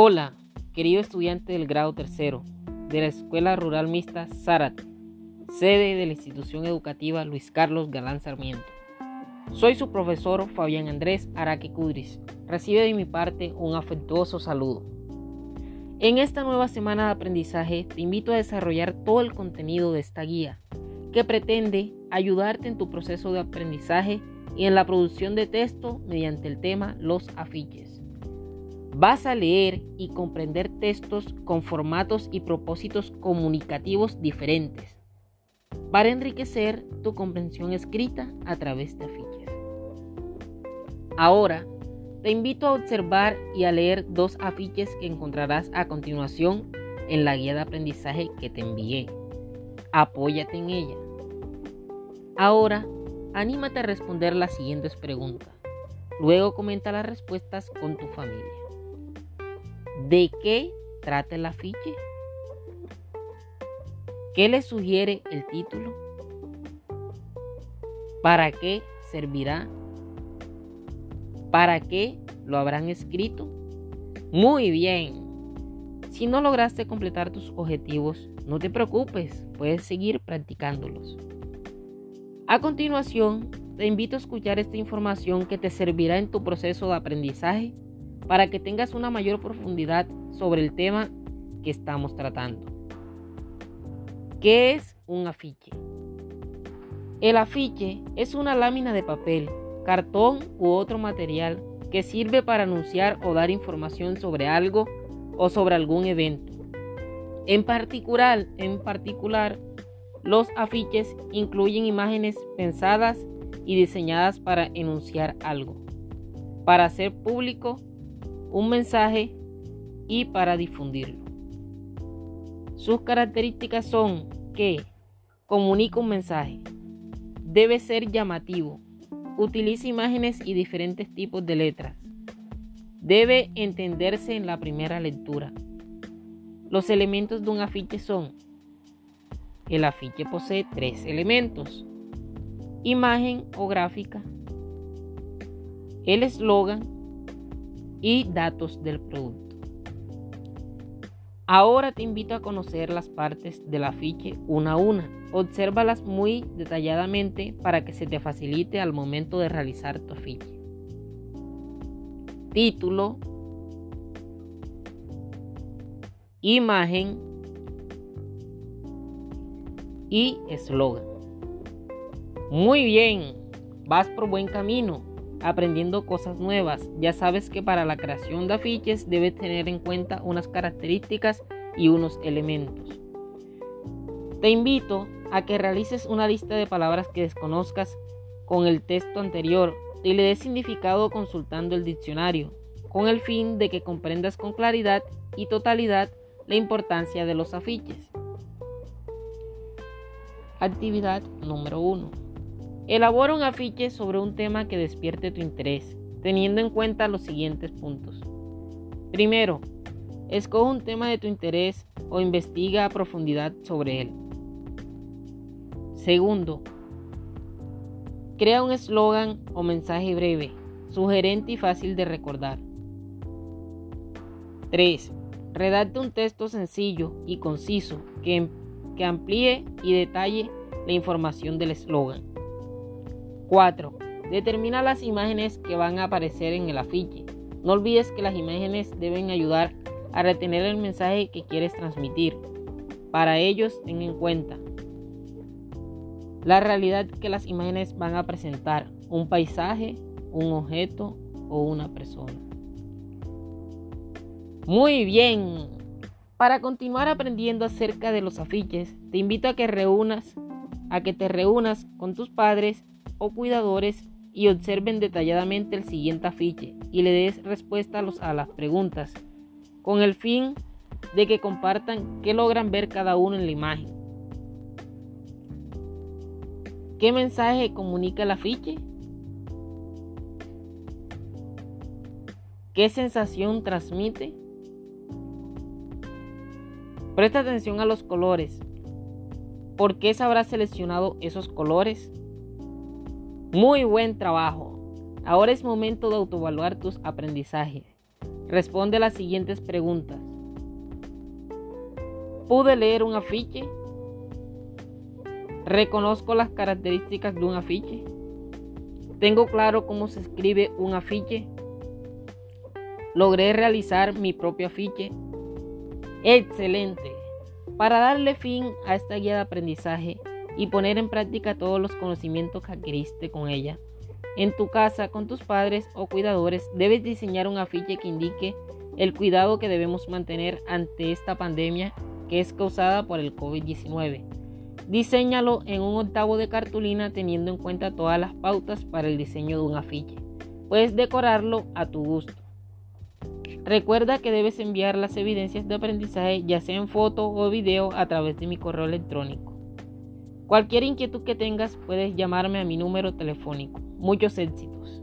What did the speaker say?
Hola, querido estudiante del grado tercero de la Escuela Rural Mixta Zárate, sede de la institución educativa Luis Carlos Galán Sarmiento. Soy su profesor Fabián Andrés Araque Cudris. Recibe de mi parte un afectuoso saludo. En esta nueva semana de aprendizaje te invito a desarrollar todo el contenido de esta guía que pretende ayudarte en tu proceso de aprendizaje y en la producción de texto mediante el tema los afiches. Vas a leer y comprender textos con formatos y propósitos comunicativos diferentes para enriquecer tu comprensión escrita a través de afiches. Ahora, te invito a observar y a leer dos afiches que encontrarás a continuación en la guía de aprendizaje que te envié. Apóyate en ella. Ahora, anímate a responder las siguientes preguntas. Luego comenta las respuestas con tu familia. ¿De qué trata el afiche? ¿Qué le sugiere el título? ¿Para qué servirá? ¿Para qué lo habrán escrito? Muy bien. Si no lograste completar tus objetivos, no te preocupes, puedes seguir practicándolos. A continuación, te invito a escuchar esta información que te servirá en tu proceso de aprendizaje para que tengas una mayor profundidad sobre el tema que estamos tratando. ¿Qué es un afiche? El afiche es una lámina de papel cartón u otro material que sirve para anunciar o dar información sobre algo o sobre algún evento. En particular, en particular, los afiches incluyen imágenes pensadas y diseñadas para enunciar algo, para hacer público un mensaje y para difundirlo. Sus características son que comunica un mensaje, debe ser llamativo, Utiliza imágenes y diferentes tipos de letras. Debe entenderse en la primera lectura. Los elementos de un afiche son, el afiche posee tres elementos, imagen o gráfica, el eslogan y datos del producto. Ahora te invito a conocer las partes del afiche una a una. Obsérvalas muy detalladamente para que se te facilite al momento de realizar tu afiche. Título, imagen y eslogan. Muy bien, vas por buen camino aprendiendo cosas nuevas. Ya sabes que para la creación de afiches debes tener en cuenta unas características y unos elementos. Te invito a que realices una lista de palabras que desconozcas con el texto anterior y le des significado consultando el diccionario, con el fin de que comprendas con claridad y totalidad la importancia de los afiches. Actividad número 1. Elabora un afiche sobre un tema que despierte tu interés, teniendo en cuenta los siguientes puntos. Primero, escoge un tema de tu interés o investiga a profundidad sobre él. Segundo, crea un eslogan o mensaje breve, sugerente y fácil de recordar. 3. Redacte un texto sencillo y conciso que amplíe y detalle la información del eslogan. 4. Determina las imágenes que van a aparecer en el afiche. No olvides que las imágenes deben ayudar a retener el mensaje que quieres transmitir. Para ellos, ten en cuenta la realidad que las imágenes van a presentar, un paisaje, un objeto o una persona. Muy bien. Para continuar aprendiendo acerca de los afiches, te invito a que reúnas, a que te reúnas con tus padres o cuidadores y observen detalladamente el siguiente afiche y le des respuesta a, las preguntas, con el fin de que compartan qué logran ver cada uno en la imagen. ¿Qué mensaje comunica el afiche? ¿Qué sensación transmite? Presta atención a los colores. ¿Por qué se habrá seleccionado esos colores? Muy buen trabajo. Ahora es momento de autoevaluar tus aprendizajes. Responde las siguientes preguntas. ¿Pude leer un afiche? ¿Reconozco las características de un afiche? ¿Tengo claro cómo se escribe un afiche? ¿Logré realizar mi propio afiche? Excelente. Para darle fin a esta guía de aprendizaje y poner en práctica todos los conocimientos que adquiriste con ella, en tu casa, con tus padres o cuidadores, debes diseñar un afiche que indique el cuidado que debemos mantener ante esta pandemia que es causada por el COVID-19. Diseñalo en un octavo de cartulina teniendo en cuenta todas las pautas para el diseño de un afiche. Puedes decorarlo a tu gusto. Recuerda que debes enviar las evidencias de aprendizaje ya sea en foto o video a través de mi correo electrónico. Cualquier inquietud que tengas puedes llamarme a mi número telefónico. Muchos éxitos.